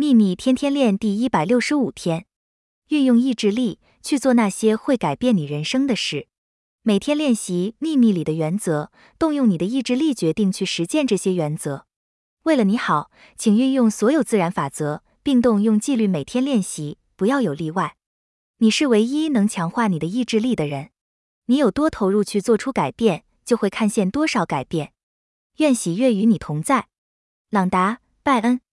秘密天天练第一百六十五天运用意志力去做那些会改变你人生的事。每天练习秘密里的原则动用你的意志力决定去实践这些原则。为了你好请运用所有自然法则并动用纪律每天练习不要有例外。你是唯一能强化你的意志力的人你有多投入去做出改变就会看见多少改变。愿喜悦与你同在。朗达拜恩。